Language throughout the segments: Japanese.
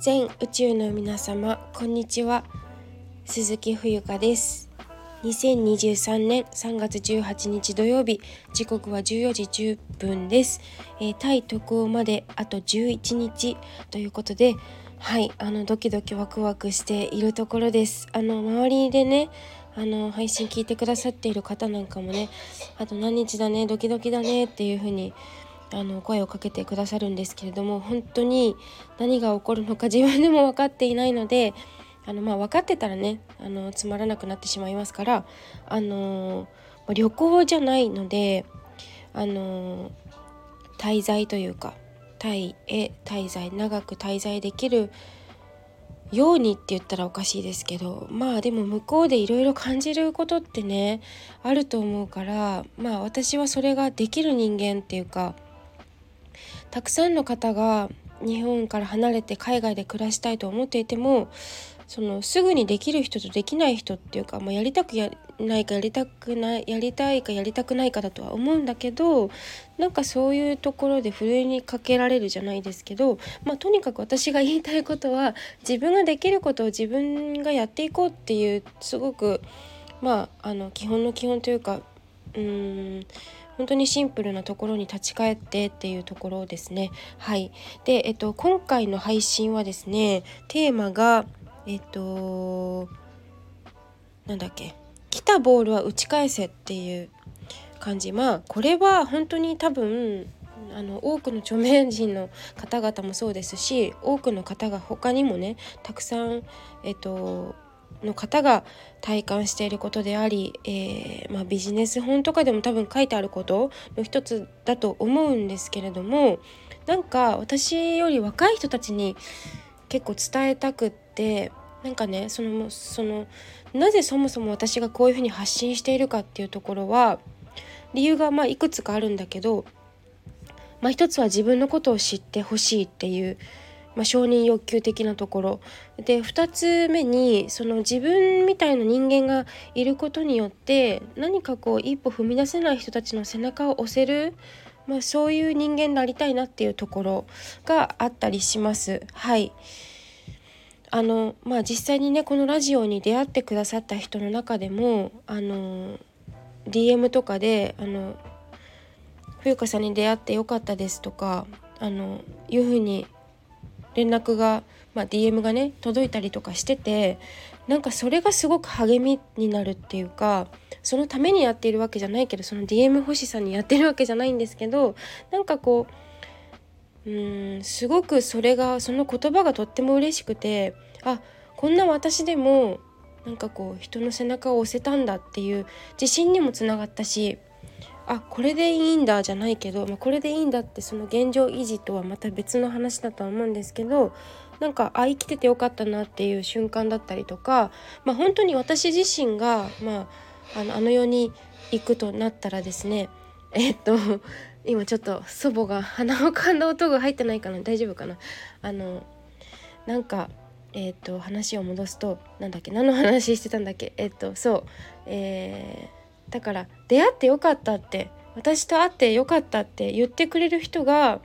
全宇宙の皆様こんにちは。鈴木冬香です。2023年3月18日土曜日時刻は14時10分です、えー、タイ渡航まであと11日ということではいあのドキドキワクワクしているところです。あの周りでねあの配信聞いてくださっている方なんかもねあと何日だねドキドキだねっていう風にあの声をかけてくださるんですけれども本当に何が起こるのか 自分でも分かっていないのであのまあ分かってたらねあのつまらなくなってしまいますからあの旅行じゃないのであの滞在というかタイへ滞在長く滞在できるようにって言ったらおかしいですけどまあでも向こうでいろいろ感じることってねあると思うからまあ私はそれができる人間っていうかたくさんの方が日本から離れて海外で暮らしたいと思っていてもそのすぐにできる人とできない人っていうか、まあ、やりたくやないかやりたくないやりたいかやりたくないかだとは思うんだけどなんかそういうところでふるいにかけられるじゃないですけど、まあ、とにかく私が言いたいことは自分ができることを自分がやっていこうっていうすごくまああの基本の基本というかうーん本当にシンプルなところに立ち返ってっていうところですね。はい。で、えっと、今回の配信はですね、テーマが、えっと、なんだっけ、来たボールは打ち返せっていう感じ。まあ、これは本当に多分、あの多くの著名人の方々もそうですし多くの方が他にもねたくさん、えっと、の方が体感していることであり、えー、まあ、ビジネス本とかでも多分書いてあることの一つだと思うんですけれどもなんか私より若い人たちに結構伝えたくってなんかねそのそのなぜそもそも私がこういうふうに発信しているかっていうところは理由がまあいくつかあるんだけど、まあ、一つは自分のことを知ってほしいっていうまあ、承認欲求的なところで2つ目にその自分みたいな人間がいることによって何かこう一歩踏み出せない人たちの背中を押せる、まあ、そういう人間になりたいなっていうところがあったりします。はいあのまあ実際にねこのラジオに出会ってくださった人の中でもあの DM とかであの冬香さんに出会ってよかったですとかあのいうふうに連絡が、まあ、DM がね届いたりとかしててなんかそれがすごく励みになるっていうかそのためにやっているわけじゃないけどその DM 欲しさにやってるわけじゃないんですけどなんかこううんすごくそれがその言葉がとっても嬉しくてあこんな私でもなんかこう人の背中を押せたんだっていう自信にもつながったしあこれでいいんだじゃないけど、まあ、これでいいんだってその現状維持とはまた別の話だとは思うんですけどなんかあ生きててよかったなっていう瞬間だったりとか、まあ、本当に私自身が、まあ、あのあの世に行くとなったらですねえっと今ちょっと祖母が鼻をかんだ音が入ってないかな大丈夫かな。あのなんかえっ、と話を戻すとなんだっけ何の話してたんだっけえっ、とそうえーだから出会ってよかったって私と会ってよかったって言ってくれる人が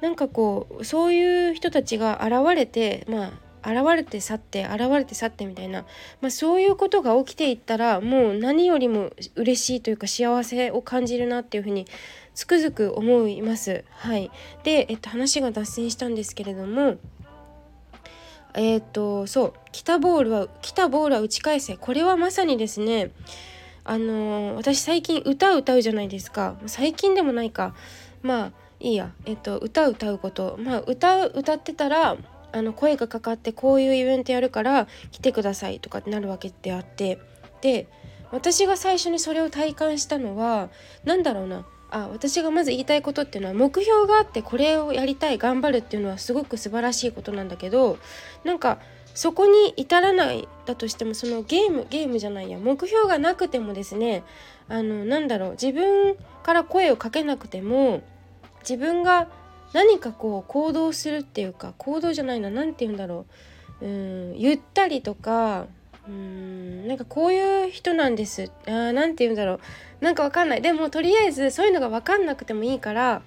なんかこうそういう人たちが現れてまあ現れて去って現れて去ってみたいな、まあ、そういうことが起きていったらもう何よりも嬉しいというか幸せを感じるなっていうふうにつくづく思います。はい、で、えっと、話が脱線したんですけれどもえっ、とそう来たボールは来たボールは打ち返せこれはまさにですねあのー、私最近歌歌うじゃないですか。最近でもないか。まあいいや。えっと歌歌うこと。まあ歌歌ってたらあの声がかかってこういうイベントやるから来てくださいとかってなるわけであって。で私が最初にそれを体感したのは何だろうな。あ私がまず言いたいことっていうのは目標があってこれをやりたい頑張るっていうのはすごく素晴らしいことなんだけどなんかそこに至らないだとしてもそのゲームゲームじゃないや目標がなくてもですねあのなんだろう自分から声をかけなくても自分が何かこう行動するっていうか行動じゃないな何て言うんだろううんゆったりとかうんなんかこういう人なんです。あ何て言うんだろうなんかわかんない。でもとりあえずそういうのが分かんなくてもいいから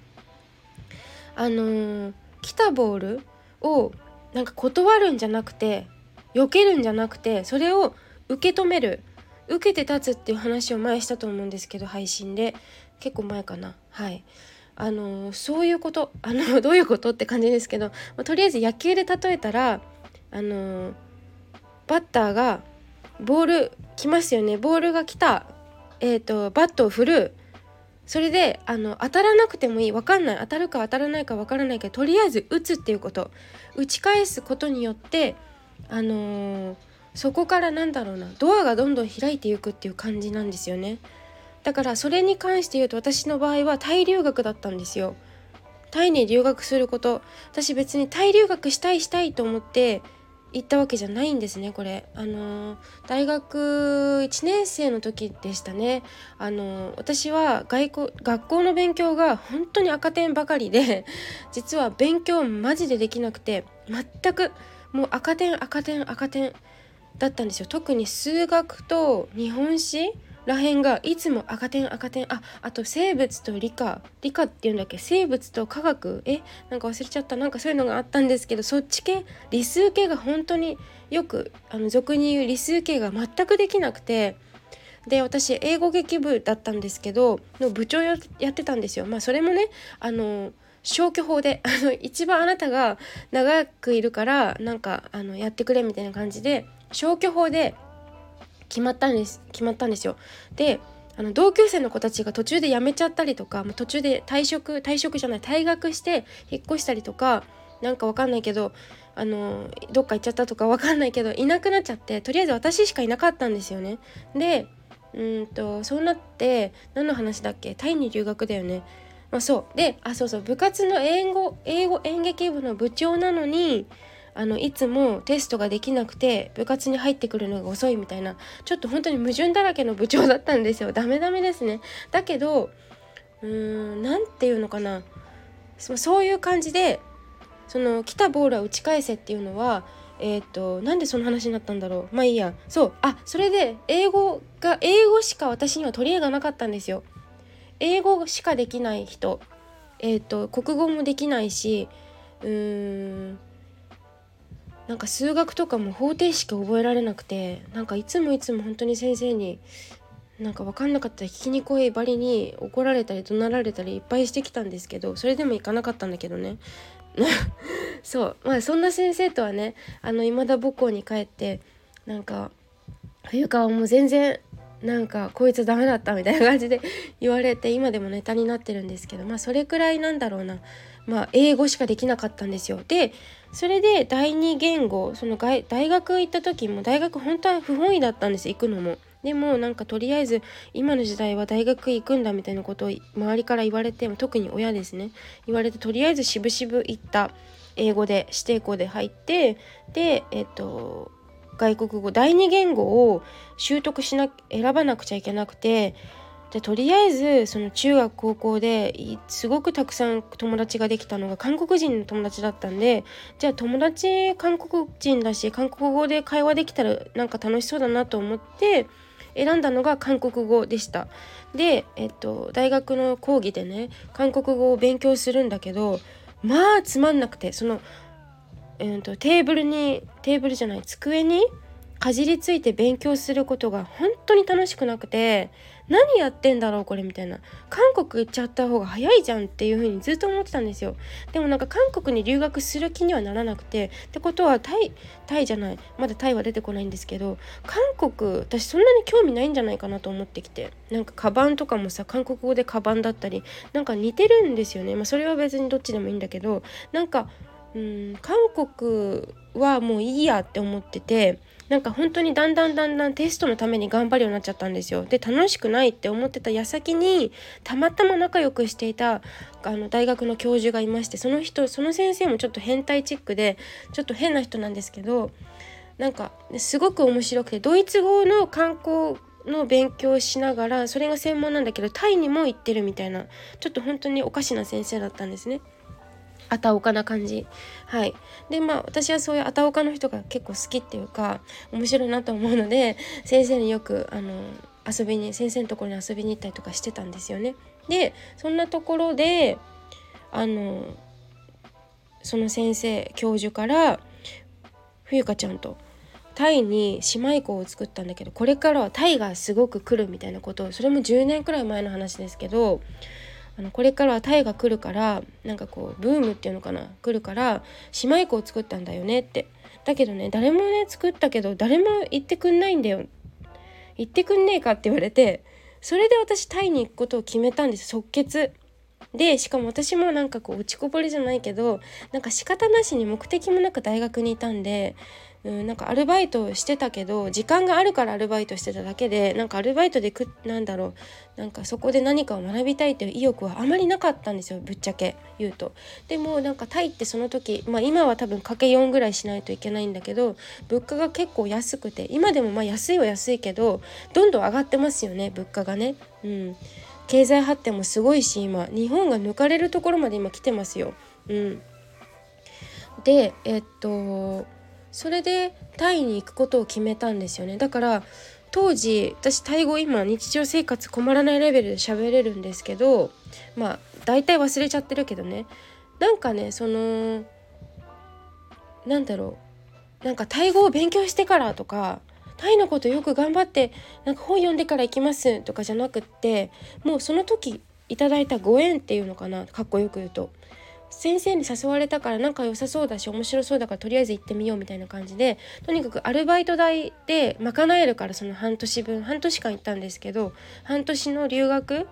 あのー、来たボールをなんか断るんじゃなくて避けるんじゃなくてそれを受け止める。受けて立つっていう話を前したと思うんですけど配信で。結構前かな。はい。あのそういうこと。あの どういうことって感じですけど、まあ、とりあえず野球で例えたらあのバッターがボール来ますよね。ボールが来た、えーと、バットを振る。それであの当たらなくてもいい。分かんない。当たるか当たらないか分からないけどとりあえず打つっていうこと。打ち返すことによってあのー、そこからなんだろうな。ドアがどんどん開いていくっていう感じなんですよね。だからそれに関して言うと私の場合はタイ留学だったんですよ。タイに留学すること。私別にタイ留学したいしたいと思って行ったわけじゃないんですねこれ。あの大学1年生の時でしたね。あの私は外国学校の勉強が本当に赤点ばかりで 実は勉強マジでできなくて全くもう赤点赤点赤点だったんですよ。特に数学と日本史らへんがいつも赤点赤点ああと生物と理科理科っていうんだっけ？生物と科学？え？なんか忘れちゃった。なんかそういうのがあったんですけどそっち系？理数系が本当によくあの俗に言う理数系が全くできなくて。で私英語劇部だったんですけどの部長やってたんですよ。まあそれもねあの消去法で あの一番あなたが長くいるからなんかあのやってくれみたいな感じで消去法で決まったんです決まったんですよ。であの同級生の子たちが途中で辞めちゃったりとか途中で退職退職じゃない退学して引っ越したりとかなんかわかんないけどあのどっか行っちゃったとかわかんないけどいなくなっちゃってとりあえず私しかいなかったんですよね。でうんとそうなって何の話だっけ？タイに留学だよね。まあ、そうであそうそう部活の英語英語演劇部の部長なのにあのいつもテストができなくて部活に入ってくるのが遅いみたいなちょっと本当に矛盾だらけの部長だったんですよ。ダメダメですね。だけどうーん何て言うのかな。そういう感じでその来たボールは打ち返せっていうのはえっ、ー、となんでその話になったんだろう。まあいいや。そう。あそれで英語が英語しか私には取り柄がなかったんですよ。英語しかできない人。えっ、ー、と国語もできないしうーんなんか数学とかも方程式覚えられなくてなんかいつもいつも本当に先生になんか分かんなかったら聞きにくいばりに怒られたり怒鳴られたりいっぱいしてきたんですけどそれでも行かなかったんだけどね。そう。まあそんな先生とはねあの今田母校に帰ってなんか冬川も全然なんかこいつダメだったみたいな感じで言われて今でもネタになってるんですけどまあそれくらいなんだろうな。まあ英語しかできなかったんですよ。でそれで第二言語その大学行った時も大学本当は不本意だったんです行くのも。でもなんかとりあえず今の時代は大学行くんだみたいなことを周りから言われて特に親ですね言われてとりあえずしぶしぶ行った英語で指定校で入ってでえっと外国語第二言語を習得しな選ばなくちゃいけなくてでとりあえずその中学高校ですごくたくさん友達ができたのが韓国人の友達だったんでじゃあ友達韓国人だし韓国語で会話できたらなんか楽しそうだなと思って選んだのが韓国語でした。で、えっと、大学の講義でね韓国語を勉強するんだけどまあつまんなくてその、えーとテーブルにテーブルじゃない机にかじりついて勉強することが本当に楽しくなくて何やってんだろうこれみたいな。韓国行っちゃった方が早いじゃんっていう風にずっと思ってたんですよ。でもなんか韓国に留学する気にはならなくて。ってことはタイタイじゃない。まだタイは出てこないんですけど。韓国私そんなに興味ないんじゃないかなと思ってきて。なんかカバンとかもさ韓国語でカバンだったりなんか似てるんですよね。まあそれは別にどっちでもいいんだけど。なんかうん韓国はもういいやって思っててなんか本当にだんだんだんだんテストのために頑張るようになっちゃったんですよ。で楽しくないって思ってた矢先にたまたま仲良くしていたあの大学の教授がいましてその人その先生もちょっと変態チックでちょっと変な人なんですけどなんかすごく面白くてドイツ語の観光の勉強をしながらそれが専門なんだけどタイにも行ってるみたいなちょっと本当におかしな先生だったんですね。あたおかな感じ。はい。でまあ私はそういうあたおかの人が結構好きっていうか面白いなと思うので先生によくあの遊びに先生のところに遊びに行ったりとかしてたんですよね。でそんなところであのその先生教授から冬香ちゃんとタイに姉妹校を作ったんだけどこれからはタイがすごく来るみたいなことをそれも10年くらい前の話ですけどあのこれからはタイが来るからなんかこうブームっていうのかな？来るから姉妹校を作ったんだよねって。だけどね誰もね作ったけど誰も言ってくんないんだよ。言ってくんねえかって言われてそれで私タイに行くことを決めたんです。即決。でしかも私もなんかこう落ちこぼれじゃないけどなんか仕方なしに目的もなく大学にいたんでうん、なんかアルバイトしてたけど時間があるからアルバイトしてただけでなんかアルバイトでくなんだろうなんかそこで何かを学びたいという意欲はあまりなかったんですよぶっちゃけ言うと。でもなんかタイってその時まあ今は多分かけ4ぐらいしないといけないんだけど物価が結構安くて今でもまあ安いは安いけどどんどん上がってますよね物価がね。うん経済発展もすごいし今日本が抜かれるところまで今来てますよ。うん、でえっとそれでタイに行くことを決めたんですよね。だから当時私タイ語今日常生活困らないレベルで喋れるんですけどまあ大体忘れちゃってるけどね。なんかねそのなんだろう。なんかタイ語を勉強してからとかタイのことよく頑張ってなんか本読んでから行きますとかじゃなくってもうその時いただいたご縁っていうのかな。かっこよく言うと。先生に誘われたから仲良さそうだし面白そうだからとりあえず行ってみようみたいな感じでとにかくアルバイト代で賄えるからその半年分半年間行ったんですけど半年の留学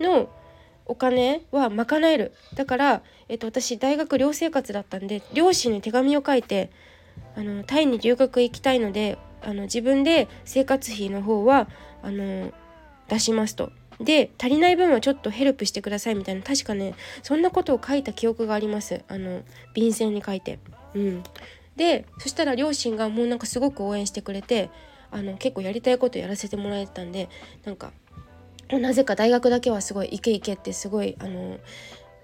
のお金は賄える。だから、えっと、私大学寮生活だったんで両親に手紙を書いてあのタイに留学行きたいのであの自分で生活費の方はあの出しますと。で足りない分はちょっとヘルプしてくださいみたいな。確かねそんなことを書いた記憶があります。あの便箋に書いて。うん、でそしたら両親がもうなんかすごく応援してくれてあの結構やりたいことやらせてもらえてたんでなんかなぜか大学だけはすごいイケイケってすごいあの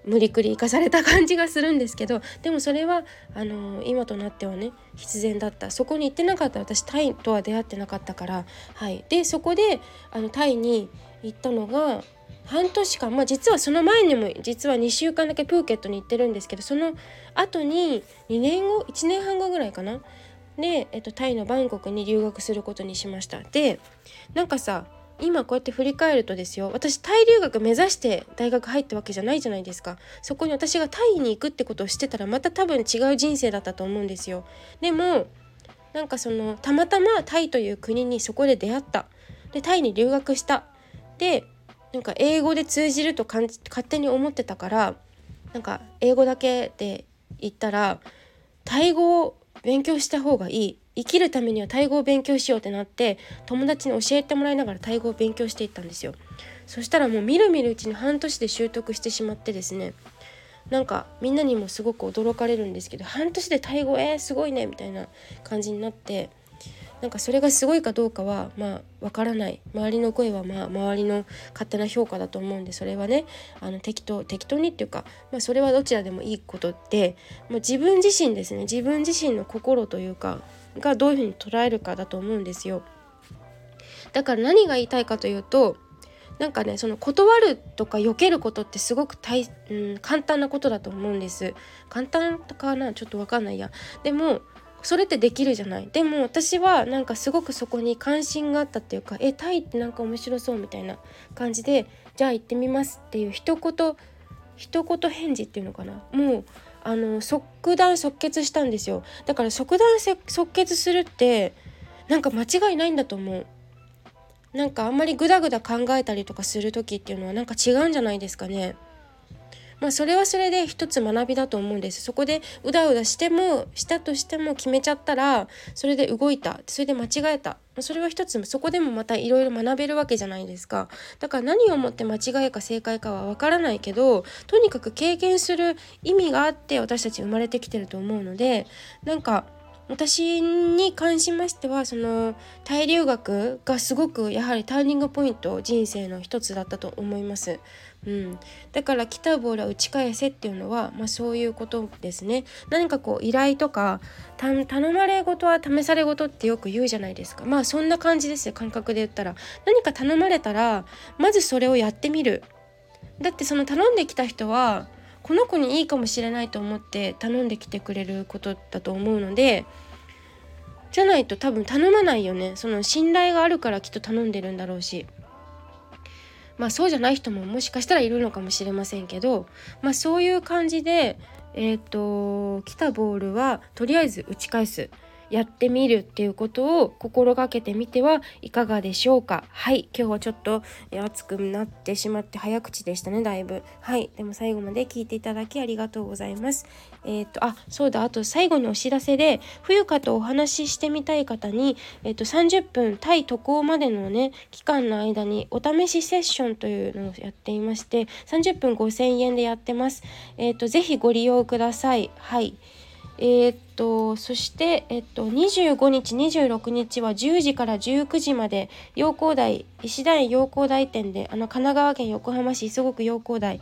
無理くり生かされた感じがするんですけどでもそれはあの今となってはね必然だった。そこに行ってなかった。私タイとは出会ってなかったから。はい。でそこであのタイに行ったのが半年間。まあ実はその前にも実は2週間だけプーケットに行ってるんですけどその後に2年後1年半後ぐらいかな。で、えっと、タイのバンコクに留学することにしました。でなんかさ今こうやって振り返るとですよ私タイ留学目指して大学入ったわけじゃないじゃないですか。そこに私がタイに行くってことをしてたらまた多分違う人生だったと思うんですよ。でもなんかそのたまたまタイという国にそこで出会った。でタイに留学した。でなんか英語で通じると勝手に思ってたからなんか英語だけで言ったらタイ語を勉強した方がいい。生きるためにはタイ語を勉強しようってなって友達に教えてもらいながらタイ語を勉強していったんですよ。そしたらもうみるみるうちに半年で習得してしまってですね。なんかみんなにもすごく驚かれるんですけど半年でタイ語えー、すごいねみたいな感じになってなんかそれがすごいかどうかはまあわからない。周りの声はまあ周りの勝手な評価だと思うんでそれはねあの適当適当にっていうか、まあ、それはどちらでもいいことで、まあ、自分自身ですね。自分自身の心というかがどういうふうに捉えるかだと思うんですよ。だから何が言いたいかというとなんかねその断るとか避けることってすごく大、うん、簡単なことだと思うんです。簡単かなちょっと分かんないや。でもそれってできるじゃない。でも私はなんかすごくそこに関心があったっていうかえタイってなんか面白そうみたいな感じでじゃあ行ってみますっていう一言一言返事っていうのかな。もうあの即断即決したんですよ。だから即断即決するってなんか間違いないんだと思う。なんかあんまりグダグダ考えたりとかする時っていうのはなんか違うんじゃないですかね。まあ、それはそれで一つ学びだと思うんです。そこでうだうだしてもしたとしても決めちゃったらそれで動いた。それで間違えた。それは一つ。そこでもまたいろいろ学べるわけじゃないですか。だから何をもって間違いか正解かはわからないけどとにかく経験する意味があって私たち生まれてきてると思うのでなんか私に関しましてはそのタイ留学がすごくやはりターニングポイント人生の一つだったと思います。うん、だから来たボールは打ち返せっていうのは、まあ、そういうことですね。何かこう依頼とか頼まれ事は試され事ってよく言うじゃないですか。まあそんな感じですよ感覚で言ったら。何か頼まれたらまずそれをやってみる。だってその頼んできた人はこの子にいいかもしれないと思って頼んできてくれることだと思うのでじゃないと多分頼まないよねその信頼があるからきっと頼んでるんだろうしまあそうじゃない人ももしかしたらいるのかもしれませんけどまあそういう感じでえっ、ー、と来たボールはとりあえず打ち返す。やってみるっていうことを心がけてみてはいかがでしょうか？はい。今日はちょっと熱くなってしまって早口でしたねだいぶ。はい。でも最後まで聞いていただきありがとうございます。えっ、ー、とあそうだ。あと最後にお知らせで冬香とお話ししてみたい方にえっ、ー、と30分タイ渡航までのね期間の間にお試しセッションというのをやっていまして30分5000円でやってます。えっ、ー、とぜひご利用ください。はい。えー、っとそして、えっと、25日26日は10時から19時まで陽光台石田園陽光台店であの神奈川県横浜市すごく陽光台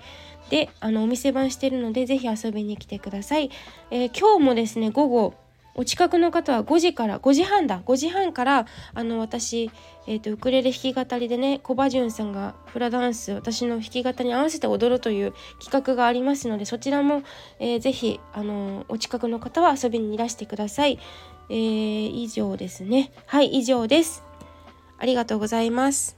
であのお店番してるのでぜひ遊びに来てください、えー、今日もですね午後お近くの方は5時から5時半だ。5時半からあの私、えーと、ウクレレ弾き語りでねコバジュンさんがフラダンス私の弾き語りに合わせて踊るという企画がありますのでそちらも、えー、ぜひあのお近くの方は遊びにいらしてください、えー、以上ですね。はい以上です。ありがとうございます。